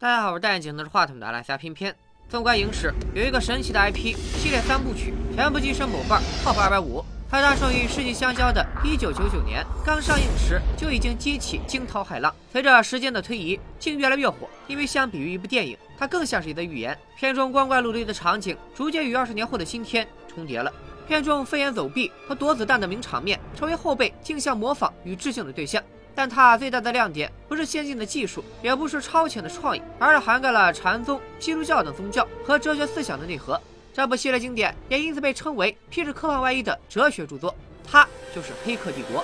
大家好，我是戴眼镜拿着话筒的阿拉斯加偏偏。纵观影史，有一个神奇的 IP 系列三部曲，全部跻身某瓣 TOP 二百五。它诞生于世纪相交的1999年，刚上映时就已经激起惊涛骇浪。随着时间的推移，竟越来越火。因为相比于一部电影，它更像是一则寓言。片中光怪陆离的场景，逐渐与二十年后的今天重叠了。片中飞檐走壁和躲子弹的名场面，成为后辈竞相模仿与致敬的对象。但它最大的亮点，不是先进的技术，也不是超前的创意，而是涵盖了禅宗、基督教等宗教和哲学思想的内核。这部系列经典也因此被称为披着科幻外衣的哲学著作，它就是《黑客帝国》。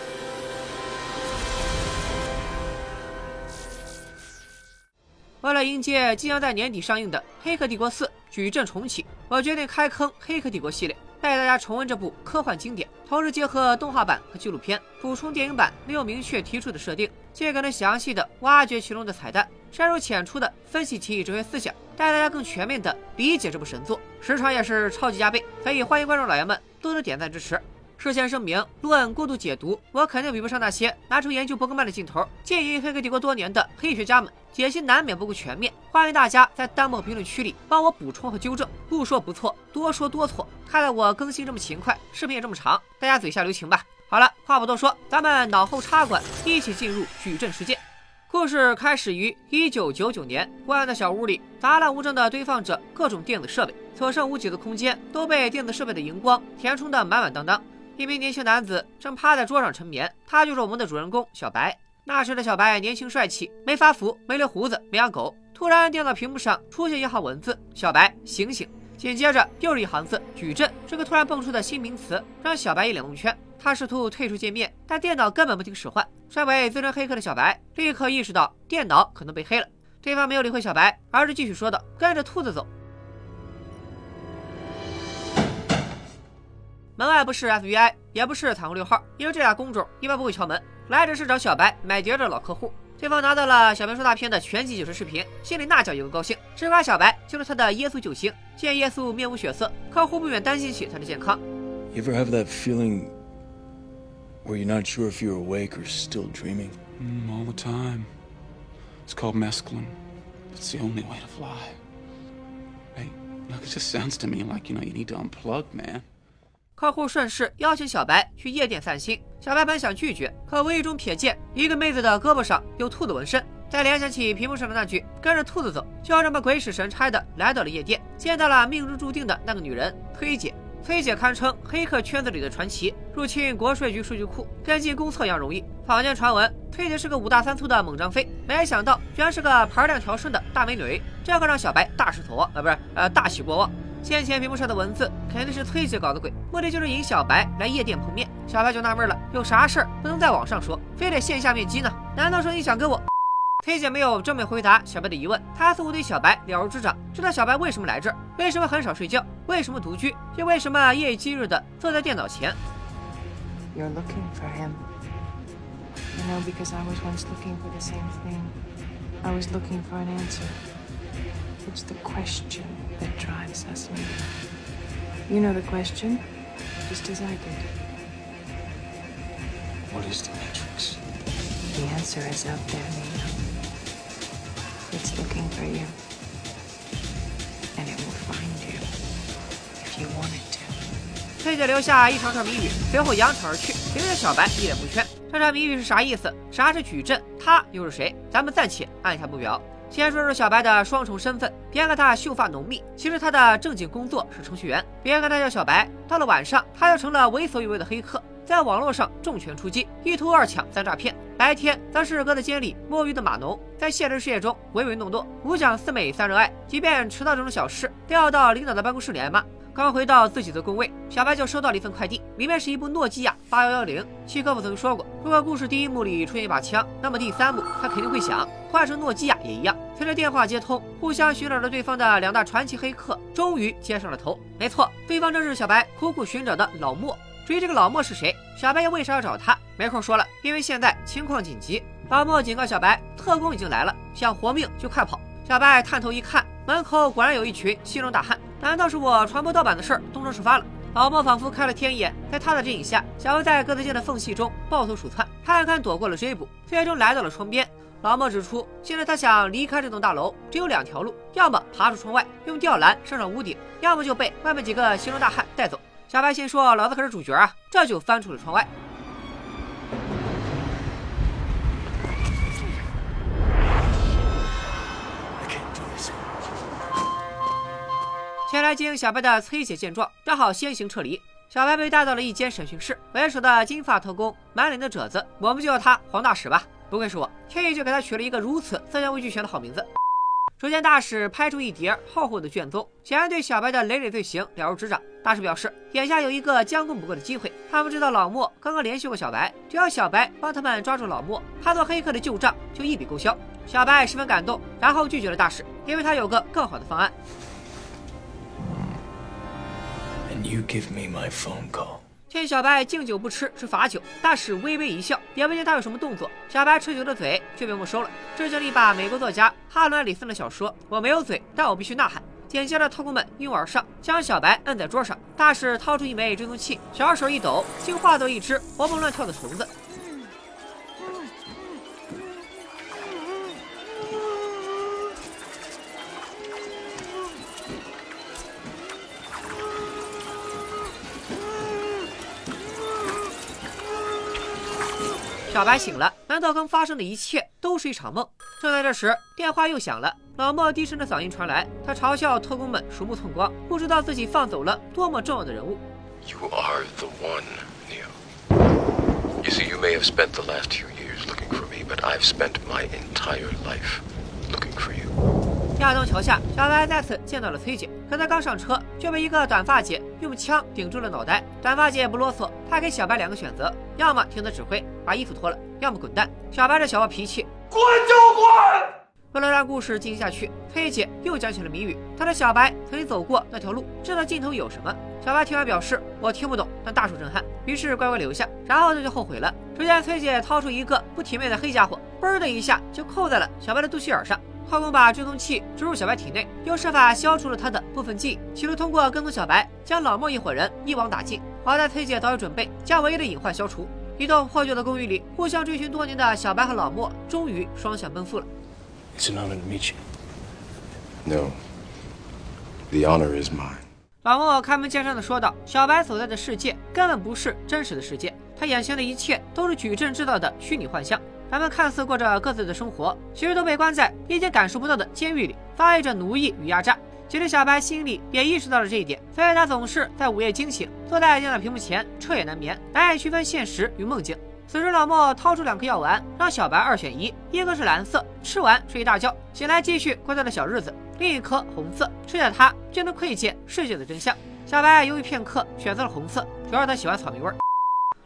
为了迎接即将在年底上映的《黑客帝国四：矩阵重启》，我决定开坑《黑客帝国》系列，带大家重温这部科幻经典，同时结合动画版和纪录片，补充电影版没有明确提出的设定，尽可能详细的挖掘其中的彩蛋，深入浅出的分析其哲学思想。带大家更全面的理解这部神作，时长也是超级加倍，所以欢迎观众老爷们多多点赞支持。事先声明，论过度解读，我肯定比不上那些拿出研究伯格曼的镜头建议黑客帝国多年的黑学家们，解析难免不够全面。欢迎大家在弹幕评论区里帮我补充和纠正，不说不错，多说多错。看来我更新这么勤快，视频也这么长，大家嘴下留情吧。好了，话不多说，咱们脑后插管，一起进入矩阵世界。故事开始于一九九九年，昏暗的小屋里杂乱无章地堆放着各种电子设备，所剩无几的空间都被电子设备的荧光填充得满满当当。一名年轻男子正趴在桌上沉眠，他就是我们的主人公小白。那时的小白年轻帅气，没发福，没留胡子，没养狗。突然，电脑屏幕上出现一行文字：“小白，醒醒！”紧接着又是一行字：“矩阵。”这个突然蹦出的新名词让小白一脸蒙圈。他试图退出界面，但电脑根本不听使唤。身为资深黑客的小白立刻意识到电脑可能被黑了。对方没有理会小白，而是继续说道：“跟着兔子走。”门外不是 FBI，也不是彩虹六号，因为这俩工种一般不会敲门。来者是找小白买碟的老客户。对方拿到了小白说大片的全集解说视频，心里那叫一个高兴，只夸小白就是他的耶稣救星。见耶稣面无血色，客户不免担心起他的健康。where you're not sure if you're awake or still dreaming? Mm, all the time. It's called mescaline. It's the only way to fly. Hey, look, it just sounds to me like, you know, you need to unplug, man. 客户顺势邀请小白去夜店散心，小白本想拒绝，可无意中瞥见一个妹子的胳膊上有兔子纹身，再联想起屏幕上的那句“跟着兔子走”，就这么鬼使神差的来到了夜店，见到了命中注定的那个女人崔姐。崔姐堪称黑客圈子里的传奇，入侵国税局数据库跟进公测一样容易。坊间传闻，崔姐是个五大三粗的猛张飞，没想到居然是个盘量调顺的大美女，这可让小白大失所望啊，不是呃大喜过望。先前屏幕上的文字肯定是崔姐搞的鬼，目的就是引小白来夜店碰面。小白就纳闷了，有啥事儿不能在网上说，非得线下面基呢？难道说你想跟我？崔姐没有正面回答小白的疑问，她似乎对小白了如指掌，知道小白为什么来这儿，为什么很少睡觉，为什么独居，又为什么夜以继日的坐在电脑前。You're looking for him, you know, because I was once looking for the same thing. I was looking for an answer. It's the question that drives us, You know the question, just as I did. What is the Matrix? The answer is out there, Nina. It's looking for you. And it will find you if you want it to. 崔姐留下一长串谜语，随后扬长而去，留下小白一脸蒙圈。这串谜语是啥意思？啥是矩阵？他又是谁？咱们暂且按下不表。 先说说小白的双重身份，别看他秀发浓密，其实他的正经工作是程序员。别看他叫小白，到了晚上他就成了为所欲为的黑客。在网络上重拳出击，一偷二抢三诈骗；白天则是搁在监里摸鱼的码农，在现实世界中唯唯诺诺，五讲四美三热爱，即便迟到这种小事，都要到领导的办公室里挨骂。刚回到自己的工位，小白就收到了一份快递，里面是一部诺基亚八幺幺零。七哥不曾说过，如果故事第一幕里出现一把枪，那么第三幕他肯定会响换成诺基亚也一样。随着电话接通，互相寻找着对方的两大传奇黑客终于接上了头。没错，对方正是小白苦苦寻找的老莫。至于这个老莫是谁，小白又为啥要找他？没空说了，因为现在情况紧急。老莫警告小白，特工已经来了，想活命就快跑。小白探头一看，门口果然有一群西装大汉。难道是我传播盗版的事儿东窗事发了？老莫仿佛开了天眼，在他的指引下，小白在格子间的缝隙中抱头鼠窜，看看躲过了追捕，最终来到了窗边。老莫指出，现在他想离开这栋大楼，只有两条路：要么爬出窗外，用吊篮升上屋顶；要么就被外面几个形容大汉带走。小白心说：“老子可是主角啊！”这就翻出了窗外。前来接应小白的崔姐见状，只好先行撤离。小白被带到了一间审讯室，为首的金发特工满脸的褶子，我们就叫他黄大使吧。不愧是我，天意就给他取了一个如此色香味俱全的好名字。只见大使拍出一叠厚厚的卷宗，显然对小白的累累罪行了如指掌。大使表示，眼下有一个将功补过的机会。他们知道老莫刚刚联系过小白，只要小白帮他们抓住老莫，他做黑客的旧账就一笔勾销。小白十分感动，然后拒绝了大使，因为他有个更好的方案。You give me my phone call. 见小白敬酒不吃吃罚酒，大使微微一笑，也不见他有什么动作。小白吃酒的嘴却被没收了。这就是一把美国作家哈伦·里森的小说《我没有嘴，但我必须呐喊》。紧接着，特工们一拥而上，将小白摁在桌上。大使掏出一枚追踪器，小手一抖，竟化作一只活蹦乱跳的虫子。小白醒了，难道刚发生的一切都是一场梦？正在这时，电话又响了。老莫低沉的嗓音传来，他嘲笑特工们鼠目寸光，不知道自己放走了多么重要的人物。You are the one, Neo. You see, you may have spent the last few years looking for me, but I've spent my entire life looking for you. 亚东桥下，小白再次见到了崔姐。可他刚上车，就被一个短发姐用枪顶住了脑袋。短发姐也不啰嗦，她给小白两个选择：要么听她指挥，把衣服脱了；要么滚蛋。小白这小暴脾气，滚就滚！为了让故事进行下去，崔姐又讲起了谜语。她说小白曾经走过那条路，知道尽头有什么。小白听完表示：“我听不懂，但大受震撼。”于是乖乖留下。然后他就后悔了。只见崔姐掏出一个不体面的黑家伙，嘣的一下就扣在了小白的肚脐眼上。特工把追踪器植入小白体内，又设法消除了他的部分记忆，企图通过跟踪小白，将老莫一伙人一网打尽。好在崔姐早有准备，将唯一的隐患消除。一栋破旧的公寓里，互相追寻多年的小白和老莫终于双向奔赴了。It's an honor to meet you. No. The honor is mine. 老莫开门见山的说道：“小白所在的世界根本不是真实的世界，他眼前的一切都是矩阵制造的虚拟幻象。”他们看似过着各自的生活，其实都被关在一间感受不到的监狱里，遭遇着奴役与压榨。其实小白心里也意识到了这一点，所以他总是在午夜惊醒，坐在电脑屏幕前彻夜难眠，难以区分现实与梦境。此时老莫掏出两颗药丸，让小白二选一，一颗是蓝色，吃完睡一大觉，醒来继续过他的小日子；另一颗红色，吃下它就能窥见世界的真相。小白犹豫片刻，选择了红色，主要他喜欢草莓味儿。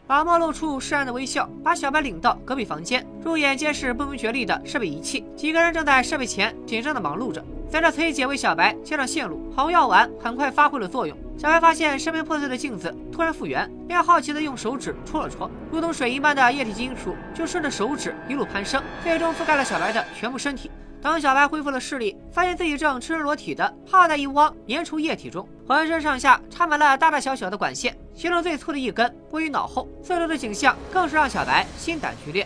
老莫露出释然的微笑，把小白领到隔壁房间，入眼皆是不明觉厉的设备仪器。几个人正在设备前紧张的忙碌着。随着崔姐为小白接上线路，红药丸很快发挥了作用。小白发现身边破碎的镜子突然复原，便好奇的用手指戳了戳，如同水银般的液体金属就顺着手指一路攀升，最终覆盖了小白的全部身体。等小白恢复了视力，发现自己正赤身裸体的泡在一汪粘稠液体中，浑身上下插满了大大小小的管线，其中最粗的一根位于脑后。四周的景象更是让小白心胆俱裂。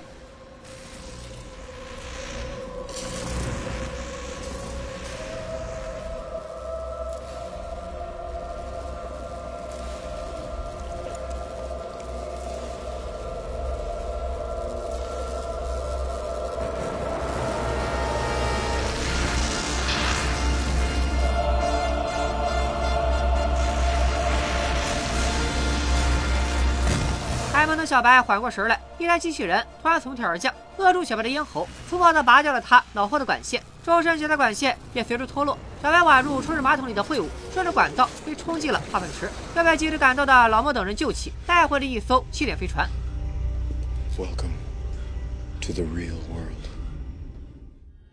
还没等小白缓过神来，一台机器人突然从天而降，扼住小白的咽喉，粗暴地拔掉了他脑后的管线，周身其他管线也随之脱落。小白宛如冲入马桶里的秽物，顺着管道被冲进了化粪池，又被及时赶到的老莫等人救起，带回了一艘气垫飞船。Welcome to the real world.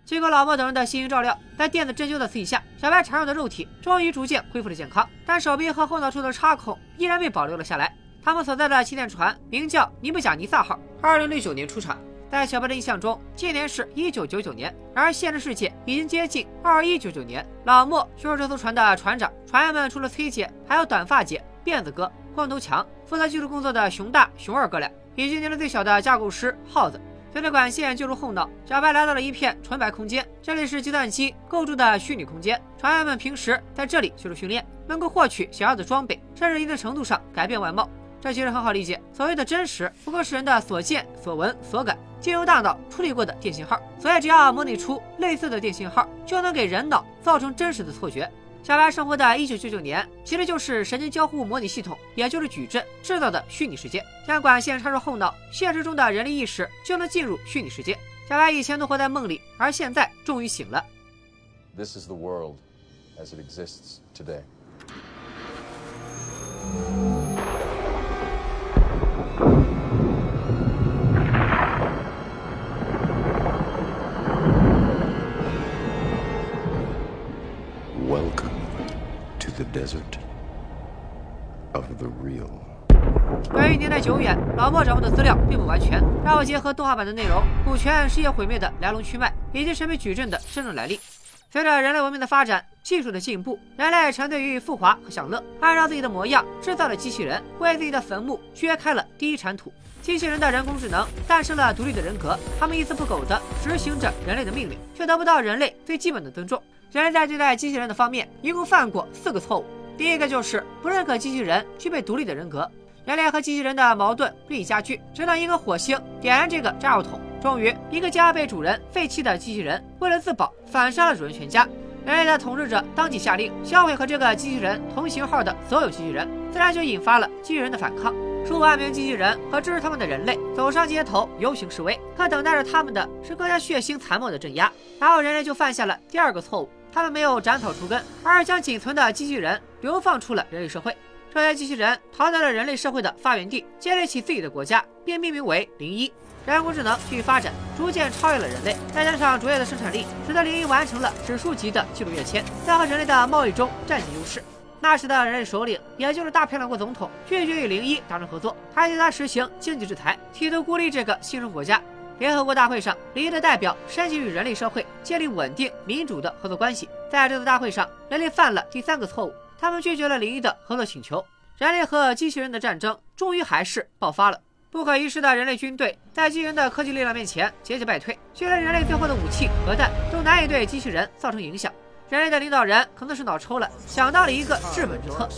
经过老莫等人的悉心照料，在电子针灸的刺激下，小白孱弱的肉体终于逐渐恢复了健康，但手臂和后脑处的插孔依然被保留了下来。他们所在的气垫船名叫尼布贾尼撒号，二零零九年出产。在小白的印象中，今年是一九九九年，而现实世界已经接近二一九九年。老莫就是这艘船的船长，船员们除了崔姐，还有短发姐、辫子哥、光头强，负责技术工作的熊大、熊二哥俩，以及年龄最小的架构师耗子。随着管线进入后脑，小白来到了一片纯白空间，这里是计算机构筑的虚拟空间。船员们平时在这里接受训练，能够获取想要的装备，甚至一定程度上改变外貌。这其实很好理解，所谓的真实，不过是人的所见、所闻、所感，经由大脑处理过的电信号。所以只要模拟出类似的电信号，就能给人脑造成真实的错觉。小白生活在一九九九年，其实就是神经交互模拟系统，也就是矩阵制造的虚拟世界。将管线插入后脑，现实中的人类意识就能进入虚拟世界。小白以前都活在梦里，而现在终于醒了。This is the world as it exists today. 由于年代久远，老莫掌握的资料并不完全，让我结合动画版的内容，补全世界毁灭的来龙去脉，以及神秘矩阵的真正来历。随着人类文明的发展，技术的进步，人类沉醉于富华和享乐，按照自己的模样制造了机器人，为自己的坟墓掘开了第一铲土。机器人的人工智能诞生了独立的人格，他们一丝不苟地执行着人类的命令，却得不到人类最基本的尊重。人类在对待机器人的方面，一共犯过四个错误。第一个就是不认可机器人具备独立的人格。人类和机器人的矛盾日益加剧，直到一个火星点燃这个炸药桶，终于一个家被主人废弃的机器人为了自保反杀了主人全家。人类的统治者当即下令销毁和这个机器人同型号的所有机器人，自然就引发了机器人的反抗。数万名机器人和支持他们的人类走上街头游行示威，可等待着他们的是更加血腥残暴的镇压。然后人类就犯下了第二个错误，他们没有斩草除根，而是将仅存的机器人流放出了人类社会。这些机器人逃到了人类社会的发源地，建立起自己的国家，并命名为零一。人工智能继续发展，逐渐超越了人类，再加上卓越的生产力，使得零一完成了指数级的纪录跃迁，在和人类的贸易中占据优势。那时的人类首领，也就是大漂亮国总统，拒绝与零一达成合作，还对他实行经济制裁，企图孤立这个新生国家。联合国大会上，零一的代表申请与人类社会建立稳定民主的合作关系。在这次大会上，人类犯了第三个错误，他们拒绝了零一的合作请求。人类和机器人的战争终于还是爆发了。不可一世的人类军队在机器人的科技力量面前节节败退，就连人类最后的武器核弹都难以对机器人造成影响。人类的领导人可能是脑抽了，想到了一个治本之策。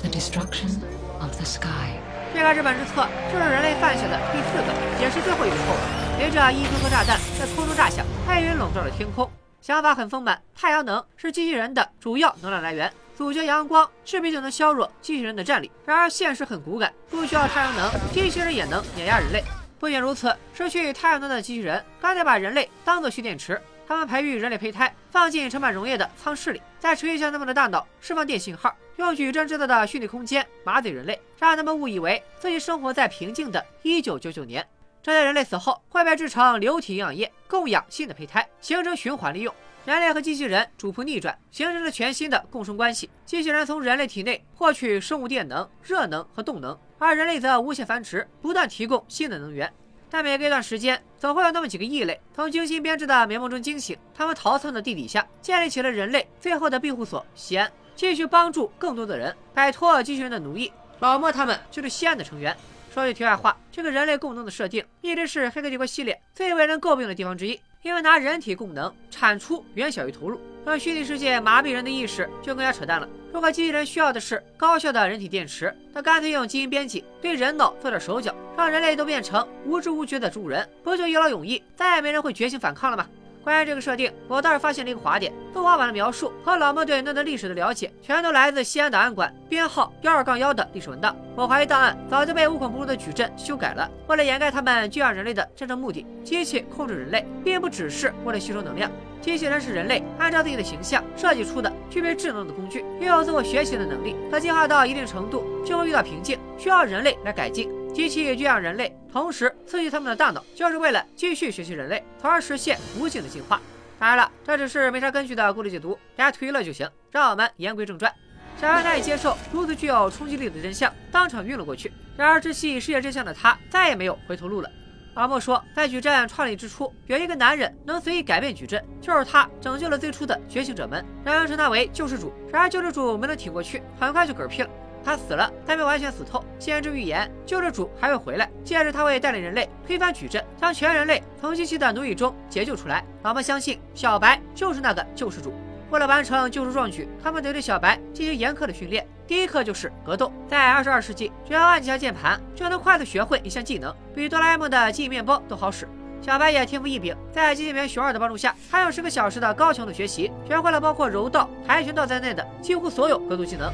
这个治本之策就是人类犯下的第四个，也是最后一个错误。随着一颗颗炸弹在空中炸响，黑云笼罩了天空。想法很丰满，太阳能是机器人的主要能量来源，阻绝阳光势必就能削弱机器人的战力。然而现实很骨感，不需要太阳能，机器人也能碾压人类。不仅如此，失去太阳能的机器人干脆把人类当作蓄电池。他们培育人类胚胎，放进盛满溶液的舱室里，再吹向他们的大脑，释放电信号，用矩阵制造的虚拟空间麻醉人类，让他们误以为自己生活在平静的1999年。这些人类死后会被制成流体营养液，供养新的胚胎，形成循环利用。人类和机器人主仆逆转，形成了全新的共生关系。机器人从人类体内获取生物电能、热能和动能，而人类则无限繁殖，不断提供新的能源。但每隔一段时间，总会有那么几个异类从精心编织的美梦中惊醒。他们逃窜到地底下，建立起了人类最后的庇护所——西安，继续帮助更多的人摆脱机器人的奴役。老莫他们就是西安的成员。说句题外话，这个人类共能的设定一直是《黑客帝国》系列最为人诟病的地方之一，因为拿人体供能产出远小于投入，让虚拟世界麻痹人的意识就更加扯淡了。如果机器人需要的是高效的人体电池，那干脆用基因编辑对人脑做点手脚，让人类都变成无知无觉的植物人，不就一劳永逸，再也没人会觉醒反抗了吗？关于这个设定，我倒是发现了一个滑点。动画版的描述和老莫对那段历史的了解，全都来自西安档案馆编号幺二杠幺的历史文档。我怀疑档案早就被无孔不入的矩阵修改了，为了掩盖他们驯养人类的真正目的。机器控制人类，并不只是为了吸收能量。机器人是人类按照自己的形象设计出的具备智能的工具，拥有自我学习的能力。它进化到一定程度，就会遇到瓶颈，需要人类来改进。机器驯养人类，同时刺激他们的大脑，就是为了继续学习人类，从而实现无尽的进化。当然了，这只是没啥根据的故事解读，大家推了就行。让我们言归正传。小安难以接受如此具有冲击力的真相，当场晕了过去。然而，知悉世界真相的他，再也没有回头路了。老莫说，在矩阵创立之初，有一个男人能随意改变矩阵，就是他拯救了最初的觉醒者们，人们称他为救世主。然而，救世主没能挺过去，很快就嗝屁了。他死了，但没完全死透。先知预言，救世主还会回来，届时他会带领人类推翻矩阵，将全人类从机器的奴役中解救出来。老莫相信小白就是那个救世主。为了完成救世壮举，他们得对小白进行严苛的训练。第一课就是格斗。在二十二世纪，只要按几下键盘，就能快速学会一项技能，比哆啦 A 梦的记忆面包都好使。小白也天赋异禀，在机器人熊二的帮助下，他用十个小时的高强度学习，学会了包括柔道、跆拳道在内的几乎所有格斗技能。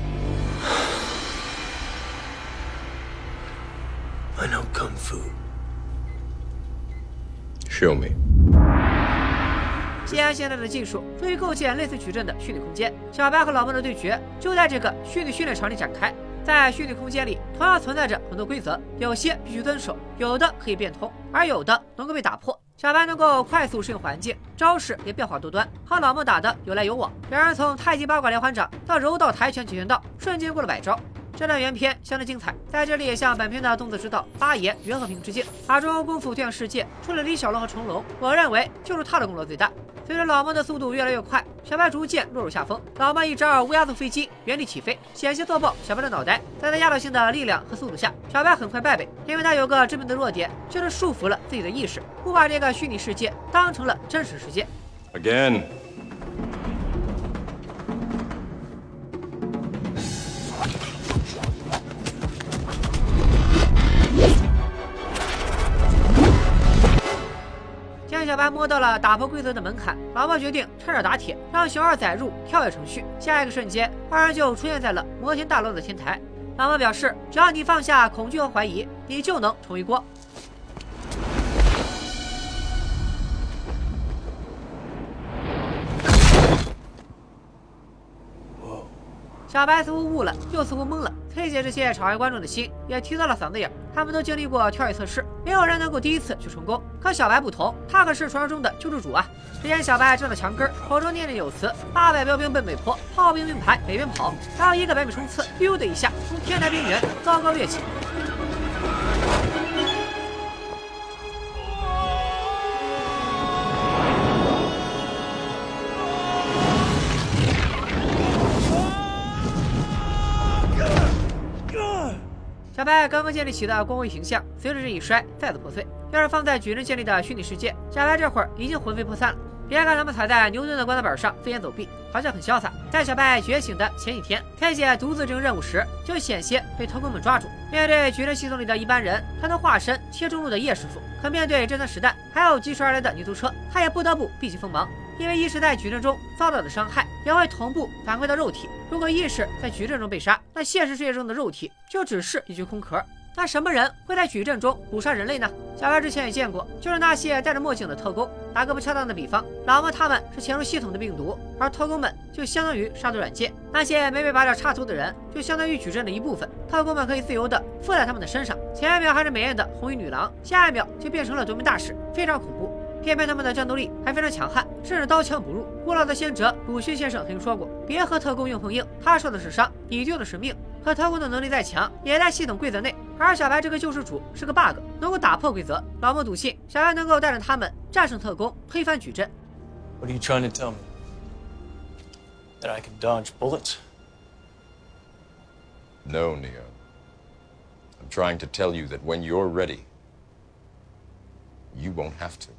Kung fu. Show me. 既然现在的技术足以构建类似矩阵的虚拟空间，小白和老孟的对决就在这个虚拟训练场里展开。在虚拟空间里，同样存在着很多规则，有些必须遵守，有的可以变通，而有的能够被打破。小白能够快速适应环境，招式也变化多端，和老孟打的有来有往。两人从太极八卦连环掌到柔道、跆拳、截拳道，瞬间过了百招。这段原片相当精彩，在这里也向本片的动作指导八爷袁和平致敬。把中国功夫推向世界，除了李小龙和成龙，我认为就是他的功劳最大。随着老莫的速度越来越快，小白逐渐落入下风。老莫一招乌鸦坐飞机，原地起飞，险些坐爆小白的脑袋。在他压倒性的力量和速度下，小白很快败北，因为他有个致命的弱点，就是束缚了自己的意识，不把这个虚拟世界当成了真实世界。Again. 见小白摸到了打破规则的门槛，老莫决定趁热打铁，让熊二载入跳跃程序。下一个瞬间，二人就出现在了摩天大楼的天台。老莫表示，只要你放下恐惧和怀疑，你就能重一锅。小白似乎悟了，又似乎懵了。崔姐这些场外观众的心也提到了嗓子眼，他们都经历过跳跃测试，没有人能够第一次就成功。可小白不同，他可是传说中的救世主啊！只见小白站在墙根，口中念念有词：“八百标兵奔北坡，炮兵并排北边跑。”然后一个百米冲刺，咻的一下从天台边缘高高跃起。小白刚刚建立起的光辉形象，随着这一摔再次破碎。要是放在矩阵建立的虚拟世界，小白这会儿已经魂飞魄散了。别看他们踩在牛顿的棺材板上飞檐走壁，好像很潇洒。在小白觉醒的前几天，天姐独自执行任务时，就险些被特工们抓住。面对矩阵系统里的一般人，他能化身切中路的叶师傅；可面对这滩实弹，还有疾驰而来的泥头车，他也不得不避其锋芒。因为意识在矩阵中遭到的伤害，也会同步反馈到肉体。如果意识在矩阵中被杀，那现实世界中的肉体就只是一具空壳。那什么人会在矩阵中捕杀人类呢？小白之前也见过，就是那些戴着墨镜的特工。打个不恰当的比方，老莫他们是潜入系统的病毒，而特工们就相当于杀毒软件。那些没被拔掉插头的人，就相当于矩阵的一部分。特工们可以自由的附在他们的身上，前一秒还是美艳的红衣女郎，下一秒就变成了夺命大使，非常恐怖。偏偏他们的战斗力还非常强悍，甚至刀枪不入。古老的先哲鲁迅先生曾经说过：“别和特工硬碰硬，他受的是伤，你丢的是命。”可特工的能力再强，也在系统规则内。而小白这个救世主是个 bug，能够打破规则。老莫笃信小白能够带着他们战胜特工，推翻矩阵。What are you trying to tell me? That I can dodge bullets? No, Neo. I'm trying to tell you that when you're ready, you won't have to.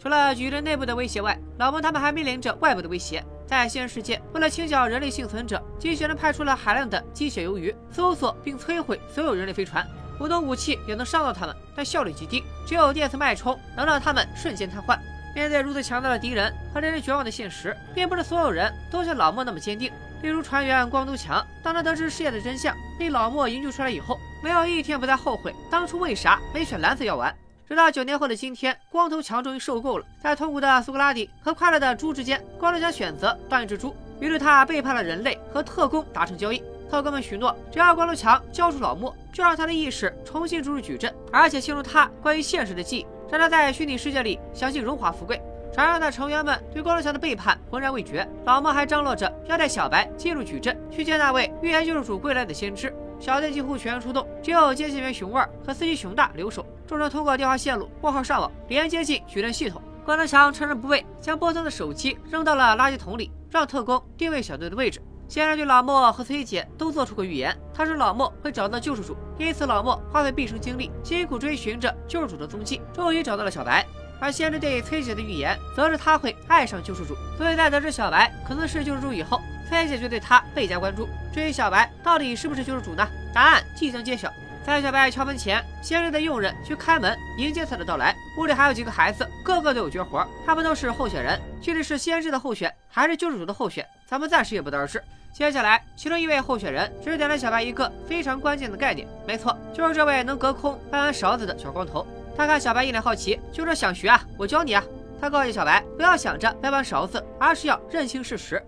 除了矩阵内部的威胁外，老莫他们还面临着外部的威胁。在现实世界，为了清剿人类幸存者，机器人派出了海量的机械鱿鱼，搜索并摧毁所有人类飞船。普通武器也能伤到他们，但效率极低。只有电磁脉冲能让他们瞬间瘫痪。面对如此强大的敌人和令人绝望的现实，并不是所有人都像老莫那么坚定。例如船员光头强，当他得知事业的真相，被老莫营救出来以后，没有一天不再后悔当初为啥没选蓝色药丸。直到九年后的今天，光头强终于受够了，在痛苦的苏格拉底和快乐的猪之间，光头强选择当一只猪。于是他背叛了人类，和特工达成交易。特工们许诺，只要光头强交出老莫，就让他的意识重新注入矩阵，而且清除他关于现实的记忆，让他在虚拟世界里享尽荣华富贵。船上的成员们对光头强的背叛浑然未觉，老莫还张罗着要带小白进入矩阵，去见那位预言救世主归来的先知。小队几乎全员出动，只有接线员熊二和司机熊大留守。众人通过电话线路拨号上网，连接进矩阵系统。光头强趁人不备，将波森的手机扔到了垃圾桶里，让特工定位小队的位置。先是对老莫和崔姐都做出过预言，他说老莫会找到救世主，因此老莫花费毕生精力，辛苦追寻着救世主的踪迹，终于找到了小白。而先知对崔姐的预言，则是他会爱上救世主。所以在得知小白可能是救世主以后，飞姐就对他倍加关注。至于小白到底是不是救世主呢？答案即将揭晓。在小白敲门前，先知的佣人去开门迎接他的到来。屋里还有几个孩子，个个都有绝活，他们都是候选人。具体是先知的候选，还是救世主的候选，咱们暂时也不得而知。接下来，其中一位候选人指点了小白一个非常关键的概念，没错，就是这位能隔空搬完勺子的小光头。他看小白一脸好奇，就说想学啊，我教你啊。他告诫小白不要想着掰弯勺子，而是要认清事实。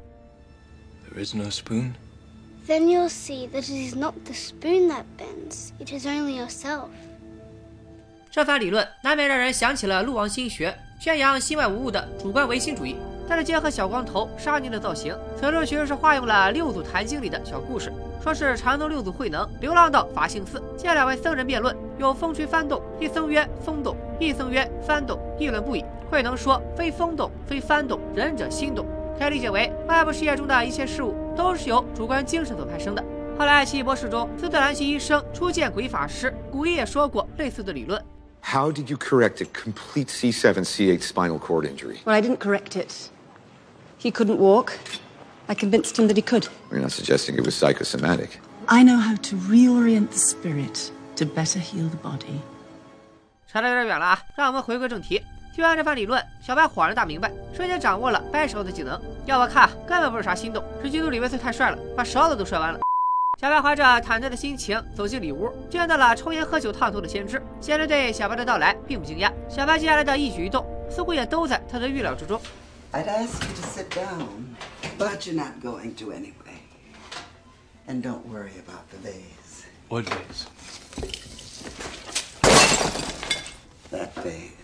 There is no spoon. Then you'll see that it is not the spoon that bends, it is only yourself. 这番理论难免让人想起了陆王心学，宣扬心外无物的主观唯心主义。但是结合小光头沙尼的造型，此处其实是化用了六祖坛经里的小故事，说是禅宗六祖慧能流浪到法性寺，见两位僧人辩论，有风吹幡动，一僧曰风动，一僧曰幡动，议论不已。慧能说：非风动，非幡动，仁者心动。可以理解为外部世界中的一切事物都是由主观精神所派生的。后来奇异博士中，斯特兰奇医生初见古一法师，古一也说过类似的理论。How did you correct a complete C7 C8 spinal cord injury? Well, I didn't correct it. He couldn't walk. I convinced him that he could. You're not suggesting it was psychosomatic. I know how to reorient the spirit to better heal the body. 扯得有点远了啊，让我们回归正题。听完这番理论，小白恍然大明白，瞬间掌握了掰勺的技能。要我看，根本不是啥心动，是嫉妒李维斯太帅了，把勺子都摔弯了。小白怀着忐忑的心情走进里屋，见到了抽烟喝酒烫头的先知。先知对小白的到来并不惊讶，小白接下来的一举一动似乎也都在他的预料之中。I'd ask you to sit down, but you're not going to anyway. And don't worry about the vase. What vase? That vase.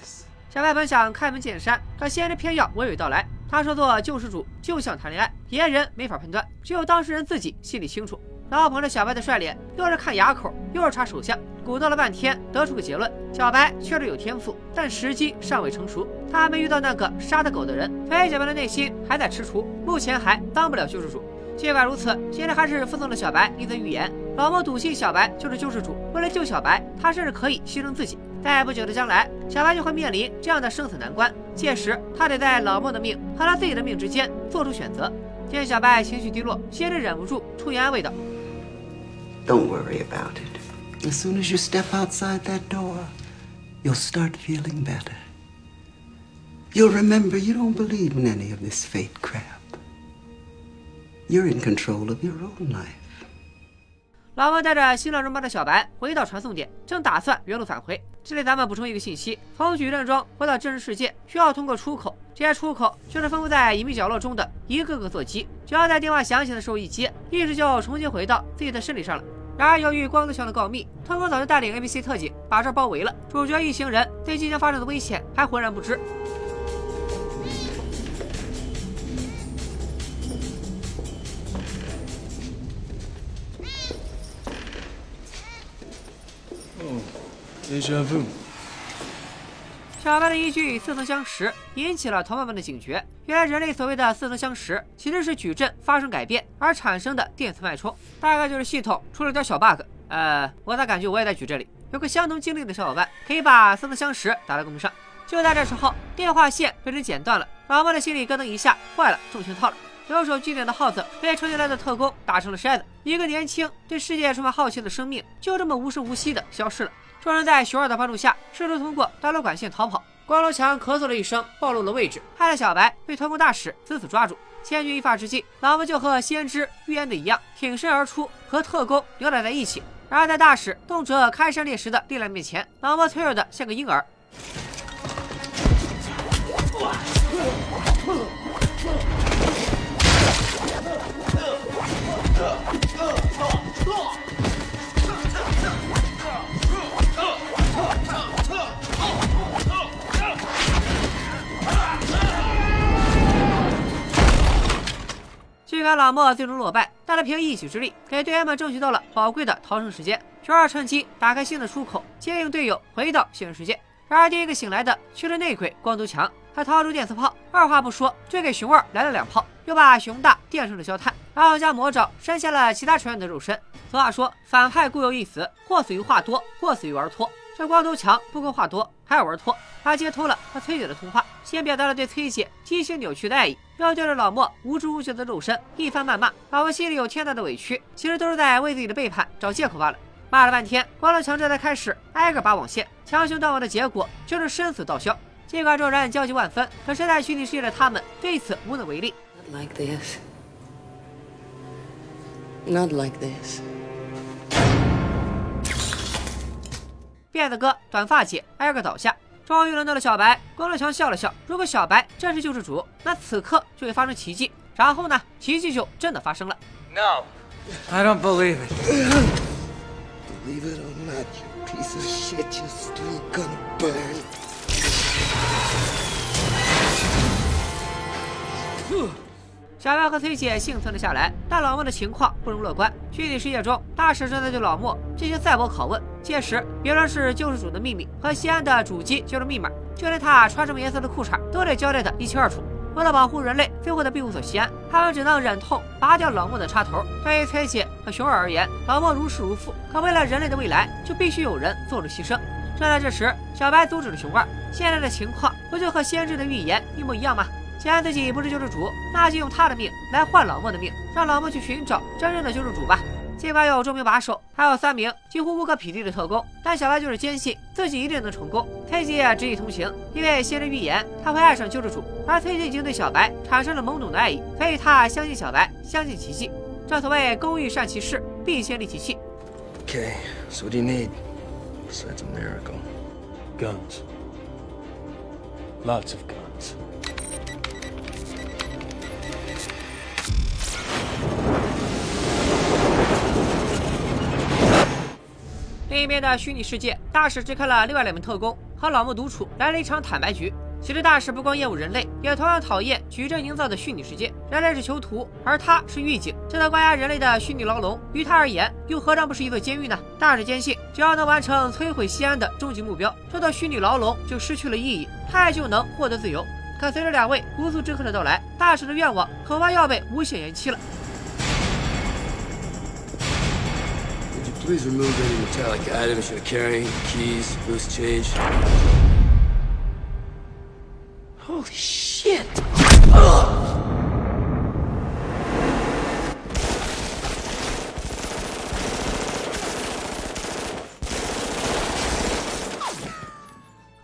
小白本想开门见山，可先知偏要娓娓道来。他说做救世主就像谈恋爱，别人没法判断，只有当事人自己心里清楚。然后捧着小白的帅脸，又是看牙口，又是查手相，鼓捣了半天，得出个结论：小白确实有天赋，但时机尚未成熟。他还没遇到那个杀他狗的人，所以小白的内心还在踟蹰，目前还当不了救世主。尽管如此，先知还是附送了小白一则预言：老莫笃信小白就是救世主，为了救小白，他甚至可以牺牲自己。在不久的将来，小白就会面临这样的生死难关，届时他得在老莫的命和他自己的命之间做出选择。见小白情绪低落，先是忍不住出言安慰道。Don't worry about it. As soon as you step outside that door, you'll start feeling better. You'll remember you don't believe in any of this fate crap. You're in control of your own life. 老莫带着心乱如麻的小白回到传送点，正打算原路返回。这里咱们补充一个信息：从矩阵中回到真实世界，需要通过出口，这些出口就是分布在隐秘角落中的一个个座机。只要在电话响起的时候一接，意识就重新回到自己的身体上了。然而，由于光头强的告密，特工早就带领 ABC 特警把这儿包围了。主角一行人对即将发生的危险还浑然不知。Deja vu. 小白的一句似曾相识，引起了同伴们的警觉。原来人类所谓的似曾相识，其实是矩阵发生改变而产生的电磁脉冲，大概就是系统出了点小 bug。呃，我咋感觉我也在矩阵里？有个相同经历的小伙伴可以把似曾相识打在公屏上。就在这时候，电话线被人剪断了，老莫的心里咯噔一下，坏了，中圈套了。留守据点的耗子被冲进来的特工打成了筛子，一个年轻、对世界充满好奇的生命就这么无声无息的消失了。众人在熊二的帮助下，试图通过大楼管线逃跑。光头强咳嗽了一声，暴露了位置，害得小白被特工大使死死抓住。千钧一发之际，老莫就和先知预言的一样，挺身而出，和特工扭打在一起。然而在大使动辄开山裂石的力量面前，老莫脆弱的像个婴儿。莫最终落败，但他凭一己之力给队员们争取到了宝贵的逃生时间。熊二趁机打开新的出口，接应队友回到现实世界。然而第一个醒来的却是内鬼光头强，他掏出电磁炮，二话不说就给熊二来了两炮，又把熊大电成了焦炭。然后将魔爪伸向了其他成员的肉身。俗话说，反派固有一死，或死于话多，或死于玩脱。这光头强不够话多，还要玩脱。他接通了和崔姐的通话，先表达了对崔姐畸形扭曲的爱意，又对着老莫无知无觉的肉身一番谩骂。老莫心里有天大的委屈，其实都是在为自己的背叛找借口罢了。骂了半天，光头强这才开始挨个拔网线，强行断网的结果就是生死道消。尽管众人焦急万分，可身在虚拟世界的他们对此无能为力。Like this. Not like this. 辫子哥、短发姐挨个倒下，终于轮到了小白。光头强笑了笑，如果小白真是救世主，那此刻就会发生奇迹。然后呢，奇迹就真的发生了。No, I don't believe it. Believe it or not, you piece of shit, you're still gonna burn. 小白和崔姐幸存了下来，但老莫的情况不容乐观。具体世界中，大使正在对老莫进行赛博拷问。届时，别说是救世主的秘密和西安的主机交流密码，就连他穿什么颜色的裤衩都得交代的一清二楚。为了保护人类最后的庇护所西安，他们只能忍痛拔掉老莫的插头。对于崔姐和熊二而言，老莫如释如负，可为了人类的未来，就必须有人做出牺牲。正在这时，小白阻止了熊二。现在的情况不就和先知的预言一模一样吗？既然自己不是救世主，那就用他的命来换老莫的命，让老莫去寻找真正的救世主吧。尽管有众名把手，还有三名几乎无可匹敌的特工，但小白就是坚信自己一定能成功。崔姐也执意同行，因为先知预言他会爱上救世主，而崔姐已经对小白产生了懵懂的爱意，所以他相信小白，相信奇迹。正所谓工欲善其事，必先利其器。Okay, so what do you need? Besides a miracle. Guns. Lots of guns. 另一边的虚拟世界，大使支开了另外两名特工，和老莫独处，来了一场坦白局。其实大使不光厌恶人类，也同样讨厌矩阵营造的虚拟世界。人类是囚徒，而他是狱警。这套关押人类的虚拟牢笼，于他而言，又何尝不是一座监狱呢？大使坚信，只要能完成摧毁西安的终极目标，这座虚拟牢笼就失去了意义，他也就能获得自由。可随着两位不速之客的到来，大使的愿望恐怕要被无限延期了。Please remove any metallic items you're carrying? Keys, loose change. Holy shit!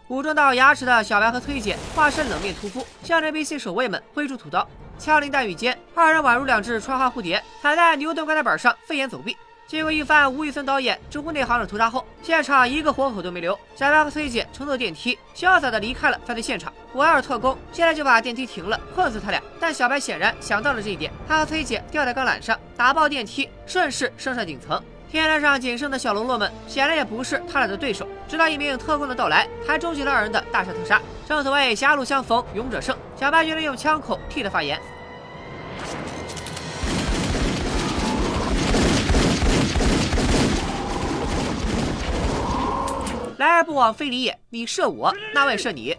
武装到牙齿的小白和崔姐化身冷面屠夫，向着 NPC 守卫们挥出屠刀。枪林弹雨间，二人宛如两只穿花蝴蝶，踩在牛顿棺材板上飞檐走壁。经过一番吴宇森导演直呼内行的屠杀后，现场一个活口都没留。小白和崔姐乘坐电梯，潇洒的离开了犯罪现场。五二特工现在就把电梯停了，困死他俩。但小白显然想到了这一点，他和崔姐吊在钢缆上，打爆电梯，顺势升上顶层。天台上仅剩的小喽啰们显然也不是他俩的对手。直到一名特工的到来，才终结了二人的大杀特杀。正所谓狭路相逢勇者胜，小白决定用枪口替他发言。来而不往非礼也，你射我，那我也射你。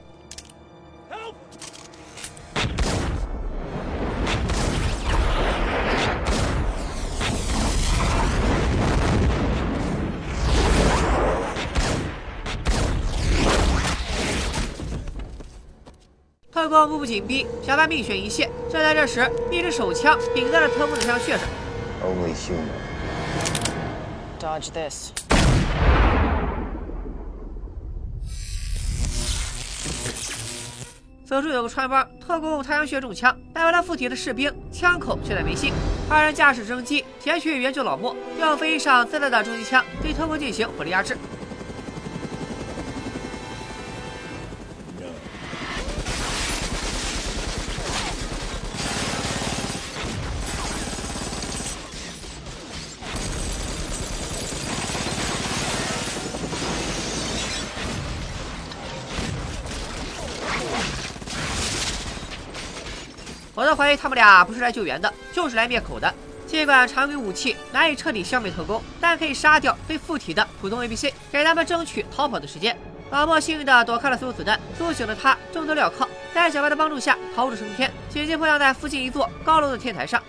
特工步步紧逼，小白命悬一线。正在这时，一支手枪顶在了特工的枪穴上。Only human. Dodge this. 此处有个穿帮，特工太阳穴中枪，带回来附体的士兵枪口却在眉心。二人驾驶直升机前去援救老莫，用飞机上自带的重机枪对特工进行火力压制。怀疑他们俩不是来救援的，就是来灭口的。尽管常规武器难以彻底消灭特工，但可以杀掉被附体的普通 A、B、C，给他们争取逃跑的时间。老莫幸运地躲开了所有子弹，苏醒的他挣脱镣铐，在小白的帮助下逃出升天，紧急迫降在附近一座高楼的天台上。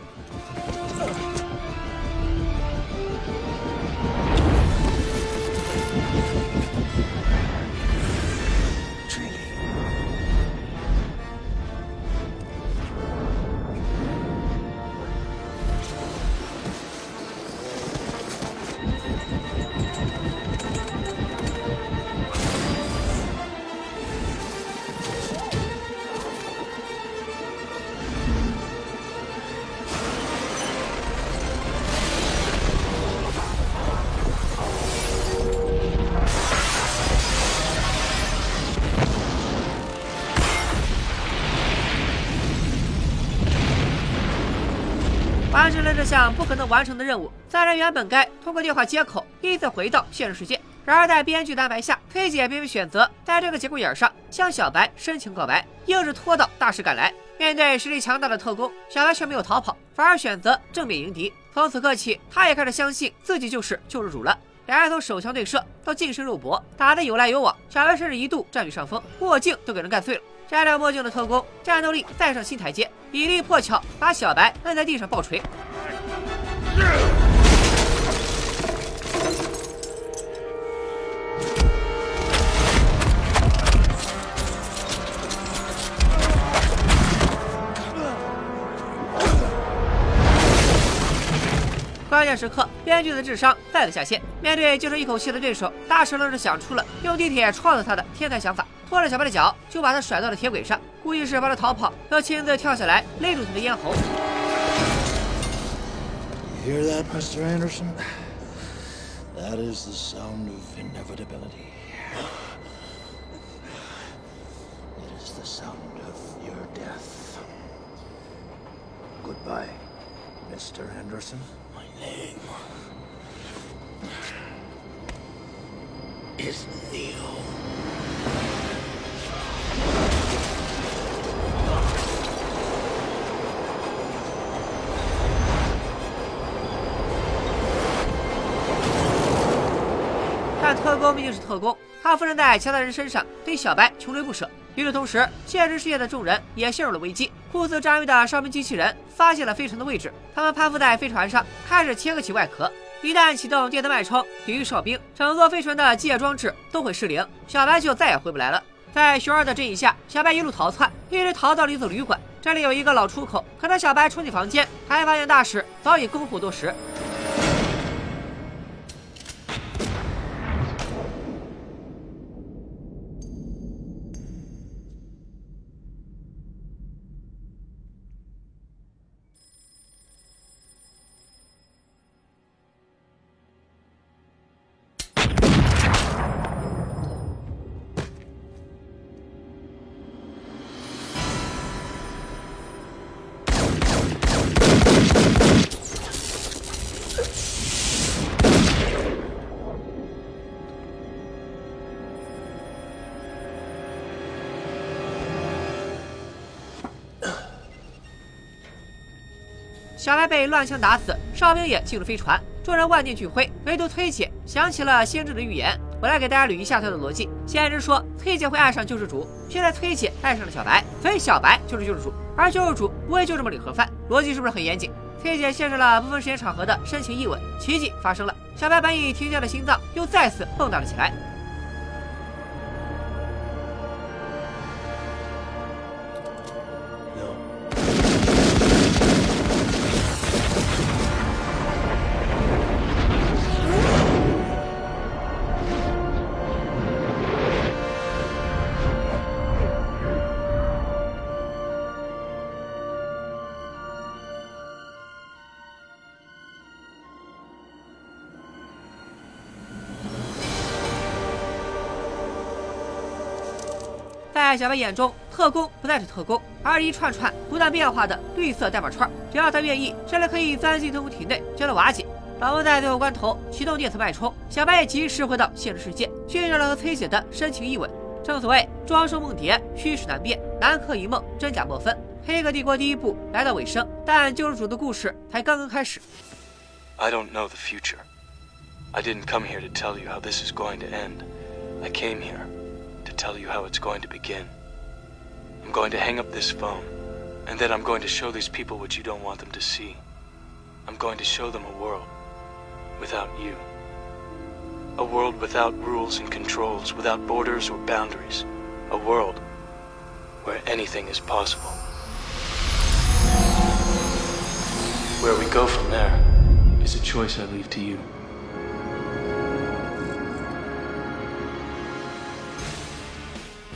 这项不可能完成的任务，三人原本该通过电话接口依次回到现实世界。然而在编剧的安排下，崔姐偏偏选择在这个节骨眼上向小白深情告白，硬是拖到大师赶来。面对实力强大的特工，小白却没有逃跑，反而选择正面迎敌。从此刻起，他也开始相信自己就是救世主了。两人从手枪对射到近身肉搏，打得有来有往。小白甚至一度占据上风，墨镜都给人干碎了。摘掉墨镜的特工战斗力再上新台阶，比例破巧把小白摁在地上暴锤。关键时刻，编剧的智商再次下线。面对就剩一口气的对手，大石愣是想出了用地铁撞死他的天才想法，拖着小白的脚就把他甩到了铁轨上，故意是帮他逃跑，要亲自跳下来勒住他的咽喉。Hear that, Mr. Anderson? That is the sound of inevitability. It is the sound of your death. Goodbye, Mr. Anderson. My name is Neo. 工毕竟是特工，他附身在其他人身上，对小白穷追不舍。与此同时，现实世界的众人也陷入了危机。酷似章鱼的哨兵机器人发现了飞船的位置，他们攀附在飞船上，开始切割起外壳。一旦启动电灯脉冲抵御哨兵，整座飞船的机械装置都会失灵，小白就再也回不来了。在熊二的指引下，小白一路逃窜，一直逃到了一座旅馆。这里有一个老出口，可当小白冲进房间，才发现大使早已恭候多时。小白被乱枪打死，哨兵也进入飞船，众人万念俱灰，唯独崔姐想起了先知的预言。我来给大家捋一下他的逻辑：先知说崔姐会爱上救世主，现在崔姐爱上了小白，所以小白就是救世主，而救世主不会就这么领盒饭，逻辑是不是很严谨？崔姐献上了不分时间场合的深情一吻，奇迹发生了，小白本已停下的心脏又再次蹦跶了起来。在小白眼中，特工不再是特工，而是一串串不断变化的绿色代码串。只要他愿意，甚至可以钻进特工体内将他瓦解。老翁在最后关头启动电磁脉冲，小白也及时回到现实世界，续上了和崔姐的深情一吻。正所谓庄生梦蝶，虚实难辨，南柯一梦，真假莫分。黑客帝国第一部来到尾声，但救世主的故事才刚刚开始。I don't know the future. I didn't come here to tell you how this is going to end. I came here tell you how it's going to begin. I'm going to hang up this phone, and then I'm going to show these people what you don't want them to see. I'm going to show them a world without you. A world without rules and controls, without borders or boundaries. A world where anything is possible. Where we go from there is a choice I leave to you.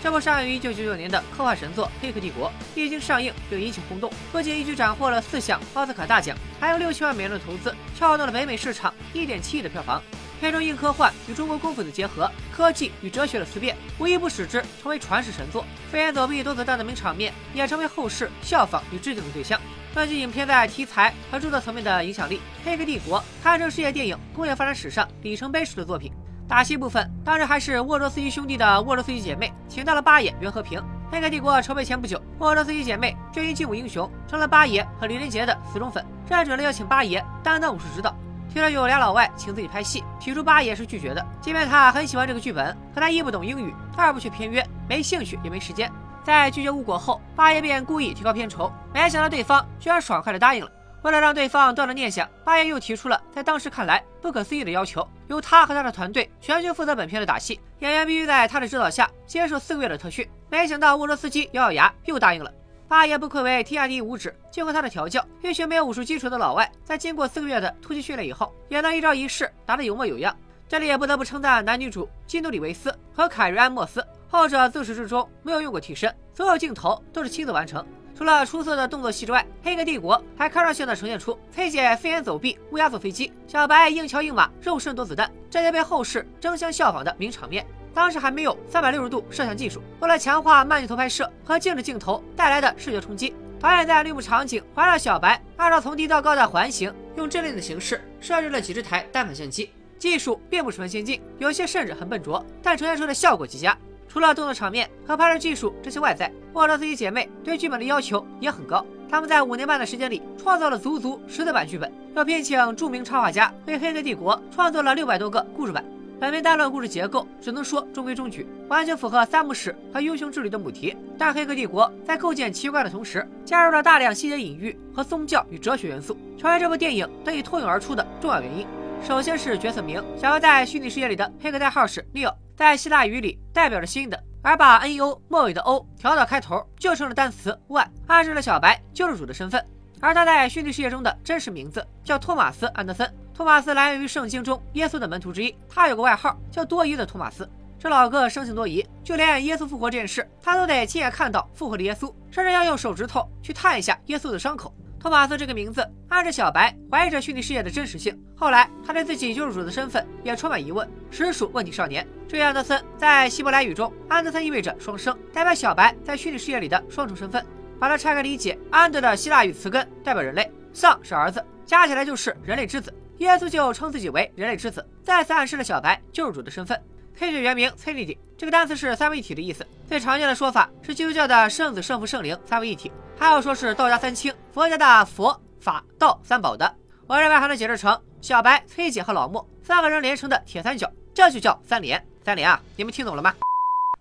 这部上映于1999年的科幻神作《黑客帝国》一经上映就引起轰动，不仅一举斩获了四项奥斯卡大奖，还有六千万美元的投资，撬动了北美市场1.7亿的票房。片中硬科幻与中国功夫的结合，科技与哲学的思辨，无一不使之成为传世神作。飞檐走壁多子弹的名场面，也成为后世效仿与致敬的对象。论及影片在题材和著作层面的影响力，《黑客帝国》堪称世界电影工业发展史上里程碑式的作品。打戏部分当然还是沃卓斯基兄弟的沃卓斯基姐妹，请到了八爷袁和平。《黑客帝国》筹备前不久，沃卓斯基姐妹就因劲舞英雄成了八爷和李连杰的死忠粉，认准了要请八爷担当武术指导。听说有俩老外请自己拍戏，提出八爷是拒绝的。即便他很喜欢这个剧本，可他一不懂英语，二不去片约，没兴趣也没时间。在拒绝无果后，八爷便故意提高片酬，没想到对方居然爽快的答应了。为了让对方断了念想，八爷又提出了在当时看来不可思议的要求：由他和他的团队全权负责本片的打戏，演员必须在他的指导下接受四个月的特训。没想到沃罗斯基咬咬牙又答应了。八爷不愧为天下第一武指，经过他的调教，一群没有武术基础的老外，在经过四个月的突击训练以后，也能一招一式打得有模有样。这里也不得不称赞男女主基努里维斯和凯瑞安莫斯，后者自始至终没有用过替身，所有镜头都是亲自完成。除了出色的动作戏之外，《黑客帝国》还开创性的呈现出崔姐飞檐走壁、乌鸦坐飞机，小白硬桥硬马、肉身躲子弹，这些被后世争相效仿的名场面。当时还没有三百六十度摄像技术，为了强化慢镜头拍摄和静止镜头带来的视觉冲击，导演在绿幕场景环绕小白，按照从低到高的环形，用阵列的形式设置了几十台单反相机。技术并不十分先进，有些甚至很笨拙，但呈现出的效果极佳。除了动作场面和拍摄技术这些外在，沃罗斯基姐妹对剧本的要求也很高。他们在五年半的时间里创造了足足十四版剧本，又聘请著名插画家为《黑客帝国》创作了六百多个故事版。本片单论故事结构，只能说中规中矩，完全符合三部史和英雄之旅的母题。但《黑客帝国》在构建奇怪的同时，加入了大量细节隐喻和宗教与哲学元素，成为这部电影得以脱颖而出的重要原因。首先是角色名，小白在虚拟世界里的黑客代号是 Neo，在希腊语里代表着新的，而把 N E O 末尾的 O 调到开头，就成了单词 One，暗示了小白救世主的身份。而他在虚拟世界中的真实名字叫托马斯·安德森。托马斯来源于圣经中耶稣的门徒之一，他有个外号叫多疑的托马斯。这老哥生性多疑，就连耶稣复活这件事，他都得亲眼看到复活的耶稣，甚至要用手指头去探一下耶稣的伤口。托马斯这个名字暗示小白怀疑着虚拟世界的真实性。后来他对自己救世主的身份也充满疑问，实属问题少年。至于安德森，在希伯来语中，安德森意味着双生，代表小白在虚拟世界里的双重身份。把它拆开理解，安德的希腊语词根代表人类，丧是儿子，加起来就是人类之子。耶稣就称自己为人类之子，再次暗示了小白救世主的身份。黑血原名 Trinity，这个单词是三位一体的意思。最常见的说法是基督教的圣子、圣父、圣灵三位一体，还有说是道家三清，佛家的佛法道三宝的。我认为还能解释成小白、崔姐和老莫三个人连成的铁三角，这就叫三连。三连啊，你们听懂了吗？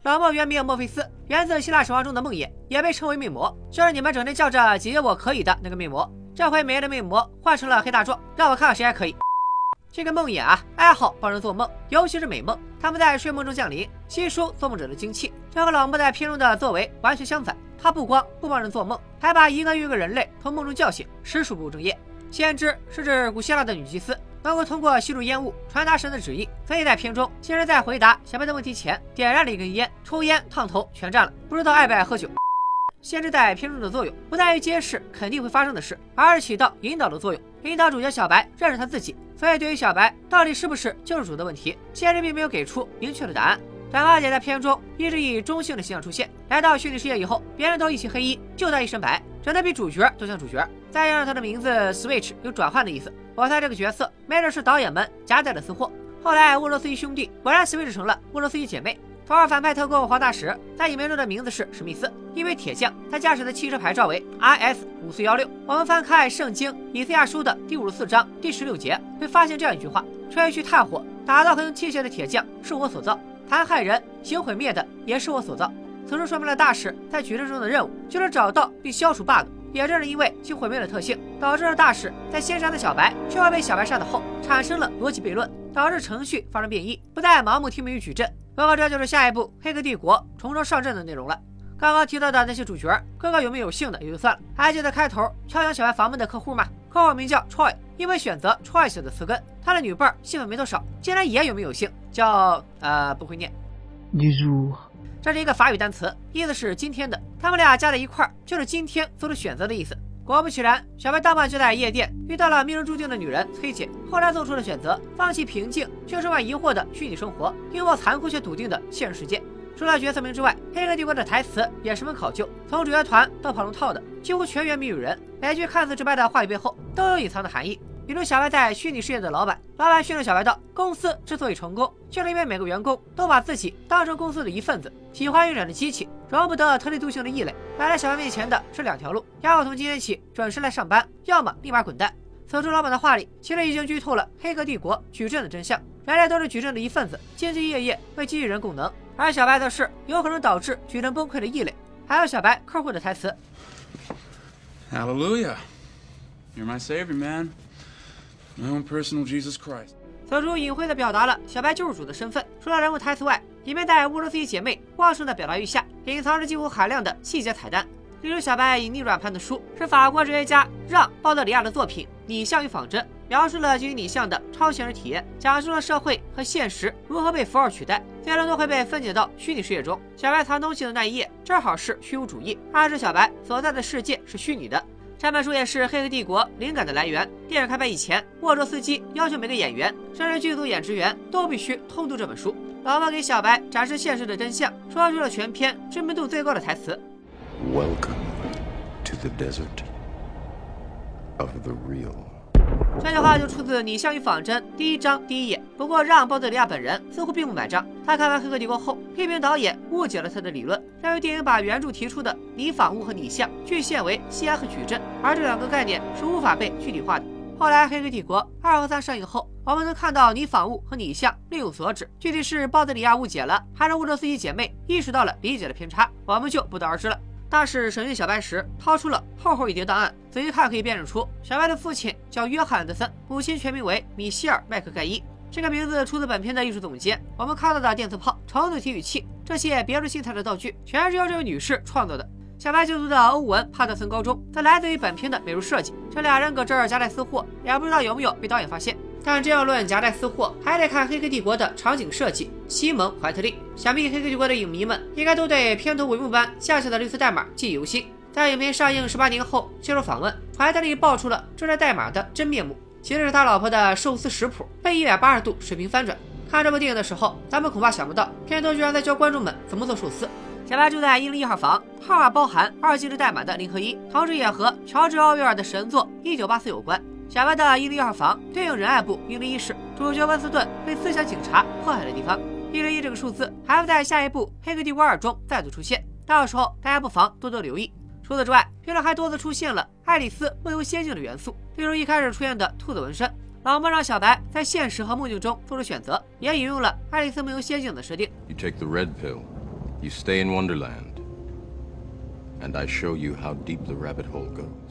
老莫原名墨菲斯，源自希腊神话中的梦魇，也被称为魅魔，就是你们整天叫着姐姐我可以的那个魅魔。这回美颜的魅魔换成了黑大壮，让我看看谁还可以。这个梦魇啊，爱好帮人做梦，尤其是美梦。他们在睡梦中降临，吸收做梦者的精气。这和老莫在片中的作为完全相反。他不光不帮人做梦，还把一个又一个人类从梦中叫醒，实属不务正业。先知是指古希腊的女祭司，能够通过吸入烟雾传达神的旨意。所以在片中，先知在回答小白的问题前，点燃了一根烟，抽烟烫头全占了。不知道爱不爱喝酒。先知在片中的作用不在于揭示肯定会发生的事，而是起到引导的作用，引导主角小白认识他自己。所以对于小白到底是不是救世主的问题，先知并没有给出明确的答案。短发姐在片中一直以中性的形象出现，来到虚拟世界以后，别人都一袭黑衣，就她一身白，整得比主角都像主角。再加上她的名字 Switch 有转换的意思，我猜这个角色没准是导演们夹带的私货。后来沃罗斯基兄弟果然 Switch 成了沃罗斯基姐妹。头号反派特工黄大使在影片中的名字是史密斯，一位铁匠，他驾驶的汽车牌照为 RS 五四幺六。我们翻开圣经以赛亚书的第五十四章第十六节，会发现这样一句话：吹嘘炭火打造和用器械的铁匠是我所造，残害人行毁灭的也是我所造。此处说明了大使在矩阵中的任务就是找到并消除 bug，也正是因为其毁灭的特性，导致了大使在先杀的小白，却又被小白杀的后，产生了逻辑悖论，导致程序发生变异，不再盲目听命于矩阵。哥哥，这就是下一部《黑客帝国》重装上阵的内容了。刚刚提到的那些主角，哥哥有没有姓的也就算了，还记得开头敲响小白房门的客户吗？客户名叫 Troy，因为选择 Troy 写的词根，他的女伴戏份没多少，竟然也有没有姓，叫呃不会念。这是一个法语单词，意思是今天的。他们俩加在一块儿，就是今天做出选择的意思。果不其然，小白当晚就在夜店遇到了命中注定的女人崔姐。后来做出了选择，放弃平静却充满疑惑的虚拟生活，拥抱残酷却笃定的现实世界。除了角色名之外，《黑客帝国》的台词也十分考究，从主角团到跑龙套的，几乎全员谜语人。每句看似直白的话语背后，都有隐藏的含义。比如小白在虚拟世界的老板，老板训练小白道：公司之所以成功，就是因为每个员工都把自己当成公司的一份子，喜欢运转的机器，容不得特立独行的异类。摆在小白面前的是两条路：要么从今天起准时来上班，要么立马滚蛋。此处老板的话里，其实已经剧透了黑客帝国矩阵的真相：人类都是矩阵的一份子，兢兢业业为机器人供能。而小白则是有可能导致矩阵崩溃的异类。还有小白客户的台词：Hallelujah, you're my savior, man. My own personal Jesus Christ。此处隐晦地表达了小白救世主的身份。除了人物台词外，里面在乌罗斯姐妹旺盛的表达欲下，隐藏着几乎海量的细节彩蛋。例如，小白隐匿软盘的书是法国哲学家让·鲍德里亚的作品《拟像与仿真》，描述了基于拟像的超现实体验，讲述了社会和现实如何被符号取代，最终都会被分解到虚拟世界中。小白藏东西的那一页，正好是虚无主义，暗示小白所在的世界是虚拟的。这本书也是《黑客帝国》灵感的来源。电影开拍以前，沃卓斯基要求每个演员，甚至剧组演职员都必须通读这本书。老莫给小白展示现实的真相，说出了全片知名度最高的台词：“Welcome to the desert of the real。”这句话就出自《拟像与仿真》第一章第一页。不过，让·鲍德里亚本人似乎并不买账。他看完《黑客帝国》后，批评导演误解了他的理论，认为电影把原著提出的拟仿物和拟像具现为西安和矩阵，而这两个概念是无法被具体化的。后来，《黑客帝国》二和三上映后，我们能看到拟仿物和拟像另有所指，具体是鲍德里亚误解了，还是乌卓斯姐妹意识到了理解的偏差，我们就不得而知了。大使审讯小白时，掏出了厚厚一叠档案，仔细看可以辨认出小白的父亲叫约翰·德森，母亲全名为米歇尔·麦克盖伊。这个名字出自本片的艺术总监。我们看到的电磁炮、橙子提取器这些别出心裁的道具，全是由这位女士创作的。小白就读的欧文·帕特森高中，则来自于本片的美术设计。这俩人搁这儿夹带私货，也不知道有没有被导演发现。但真要论夹带私货，还得看《黑客帝国》的场景设计。西蒙·怀特利，想必《黑客帝国》的影迷们应该都对片头帷幕般下下的绿色代码记忆犹新。在影片上映十八年后接受访问，怀特利爆出了这段代码的真面目，其实是他老婆的寿司食谱被一百八十度水平翻转。看这部电影的时候，咱们恐怕想不到，片头居然在教观众们怎么做寿司。小白住在一零一号房，号码包含二进制代码的零和一，同时也和乔治·奥威尔的神作《一九八四》有关。小白的一零一号房对应仁爱部一零一室，主角温斯顿被思想警察迫害的地方。一零一这个数字还会在下一部《黑客帝国二》中再度出现，到时候大家不妨多多留意。除此之外，片中还多次出现了爱丽丝梦游仙境的元素，例如一开始出现的兔子纹身。老莫让小白在现实和梦境中做出选择，也引用了爱丽丝梦游仙境的设定。You take the red pill, you stay in Wonderland, and I show you how deep the rabbit hole goes.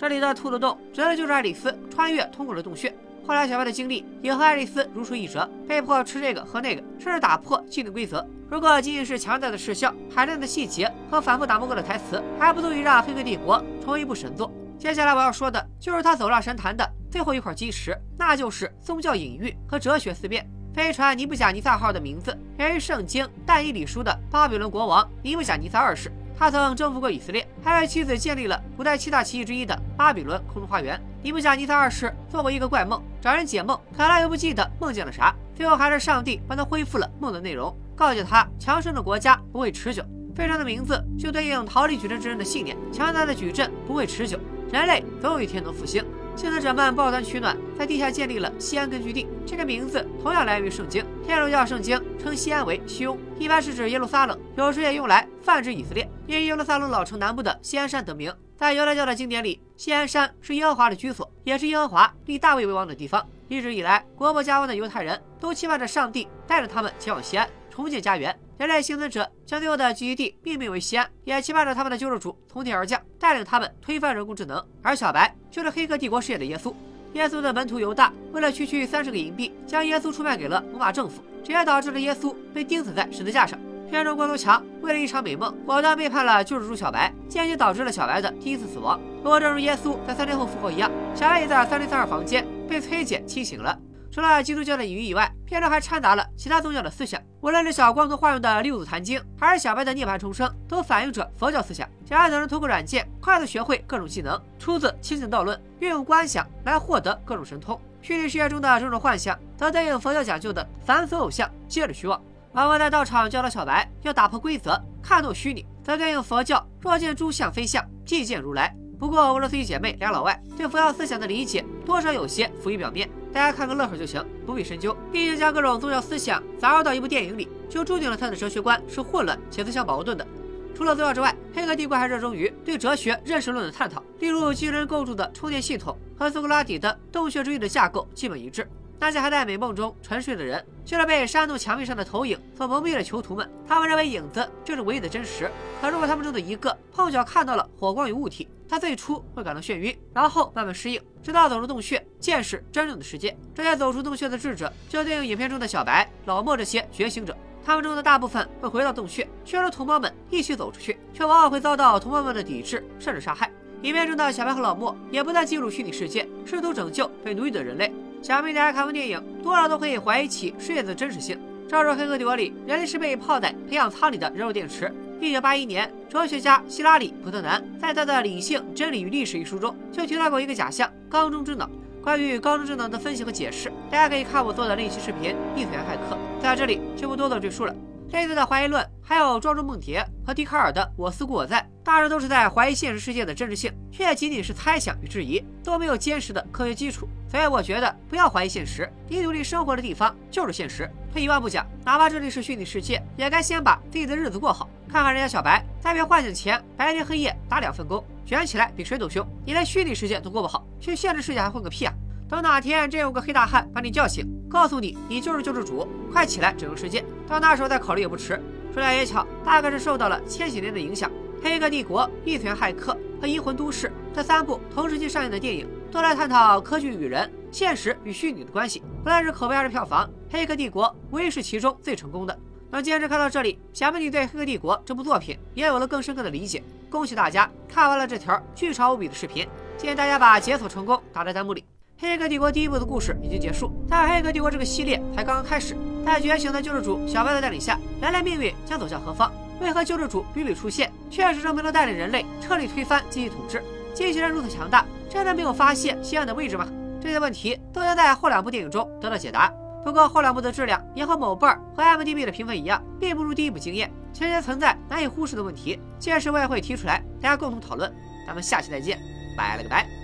这里的兔子洞指的就是爱丽丝穿越通过的洞穴。后来小白的经历也和爱丽丝如出一辙，被迫吃这个喝那个，甚至打破既定规则。如果仅仅是强大的视效、海量的细节和反复打磨过的台词，还不足以让《黑客帝国》成为一部神作。接下来我要说的就是他走上神坛的最后一块基石，那就是宗教隐喻和哲学思辨。飞船尼布甲尼撒号的名字源于圣经但以理书的巴比伦国王尼布甲尼撒二世。他曾征服过以色列，还为妻子建立了古代七大奇迹之一的巴比伦空中花园。尼布甲尼撒二世做过一个怪梦，找人解梦，可他又不记得梦见了啥。最后还是上帝帮他恢复了梦的内容，告诫他强盛的国家不会持久。飞船的名字就对应逃离矩阵之人的信念：强大的矩阵不会持久，人类总有一天能复兴。幸存者们抱团取暖，在地下建立了西安根据地。这个名字同样来源于圣经，天主教圣经称西安为西雍，一般是指耶路撒冷，有时也用来泛指以色列，因耶路撒冷老城南部的西安山得名。在犹太教的经典里，西安山是耶和华的居所，也是耶和华立大卫为王的地方。一直以来，国破家亡的犹太人都期盼着上帝带着他们前往西安。重建家园。人类幸存者将最后的聚集地命名为西安，也期盼着他们的救世主从天而降，带领他们推翻人工智能。而小白就是黑客帝国世界的耶稣。耶稣的门徒犹大为了区区三十个银币，将耶稣出卖给了罗马政府，这也导致了耶稣被钉死在十字架上。片中光头强为了一场美梦，果断背叛了救世主小白，间接导致了小白的第一次死亡。不过，正如耶稣在三天后复活一样，小白也在三零三二房间被崔姐清醒了。除了基督教的隐喻以外，片中还掺杂了其他宗教的思想。无论是小光头化用的六祖坛经，还是小白的涅槃重生，都反映着佛教思想。小白等人通过软件快速学会各种技能，出自《清醒道论》，运用观想来获得各种神通。虚拟世界中的种种幻象，则对应佛教讲究的凡俗偶像，皆是虚妄。王王在道场教导小白要打破规则，看透虚拟，则对应佛教若见诸相非相，即见如来。不过，俄罗斯一姐妹俩老外对佛教思想的理解多少有些浮于表面，大家看个乐呵就行，不必深究。毕竟将各种宗教思想杂糅到一部电影里，就注定了他的哲学观是混乱且自相矛盾的。除了宗教之外，黑客帝国还热衷于对哲学认识论的探讨，例如巨人构筑的充电系统和苏格拉底的洞穴之域的架构基本一致。那些还在美梦中沉睡的人，就是被山洞墙壁上的投影所蒙蔽的囚徒们。他们认为影子就是唯一的真实。可如果他们中的一个碰巧看到了火光与物体，他最初会感到眩晕，然后慢慢适应，直到走出洞穴，见识真正的世界。这些走出洞穴的智者，就对应影片中的小白、老莫这些觉醒者。他们中的大部分会回到洞穴，劝说同胞们一起走出去，却往往会遭到同胞们的抵制，甚至杀害。影片中的小白和老莫也不再进入虚拟世界，试图拯救被奴役的人类。想必大家看完电影，多少都会怀疑起世界的真实性。照着《黑客帝国》里，人类是被泡在培养舱里的人肉电池。一九八一年，哲学家希拉里·普特南在他的《理性、真理与历史》一书中就提到过一个假象——缸中之脑。关于缸中之脑的分析和解释，大家可以看我做的另一期视频《异次元骇客》。在这里就不多做赘述了。类似的怀疑论还有庄周梦蝶和笛卡尔的“我思故我在”，大致都是在怀疑现实世界的真实性，却仅仅是猜想与质疑，都没有坚实的科学基础。所以我觉得不要怀疑现实，你努力生活的地方就是现实。退一万步讲，哪怕这里是虚拟世界，也该先把自己的日子过好。看看人家小白，在被唤醒前白天黑夜打两份工，卷起来比谁都凶。你连虚拟世界都过不好，去现实世界还混个屁啊！等哪天真有个黑大汉把你叫醒，告诉你你就是救世主，快起来拯救世界，到那时候再考虑也不迟。说来也巧，大概是受到了千禧年的影响，《黑客帝国》《异次元骇客》和《银魂都市》这三部同时期上映的电影，都来探讨科技与人、现实与虚拟的关系。不论是口碑还是票房，《黑客帝国》无疑是其中最成功的。那坚持看到这里，想必你对《黑客帝国》这部作品也有了更深刻的理解。恭喜大家看完了这条巨长无比的视频，建议大家把解锁成功打在弹幕里。黑客帝国第一部的故事已经结束，但黑客帝国这个系列才刚刚开始。在觉醒的救世主小白的带领下，人类命运将走向何方？为何救世主屡屡出现，确实证明了带领人类彻底推翻机器统治？机器人如此强大，真的没有发现西安的位置吗？这些问题都将在后两部电影中得到解答。不过后两部的质量也和某瓣和 M D B 的评分一样，并不如第一部惊艳，情节存在难以忽视的问题。届时我也会提出来，大家共同讨论。咱们下期再见，拜了个拜。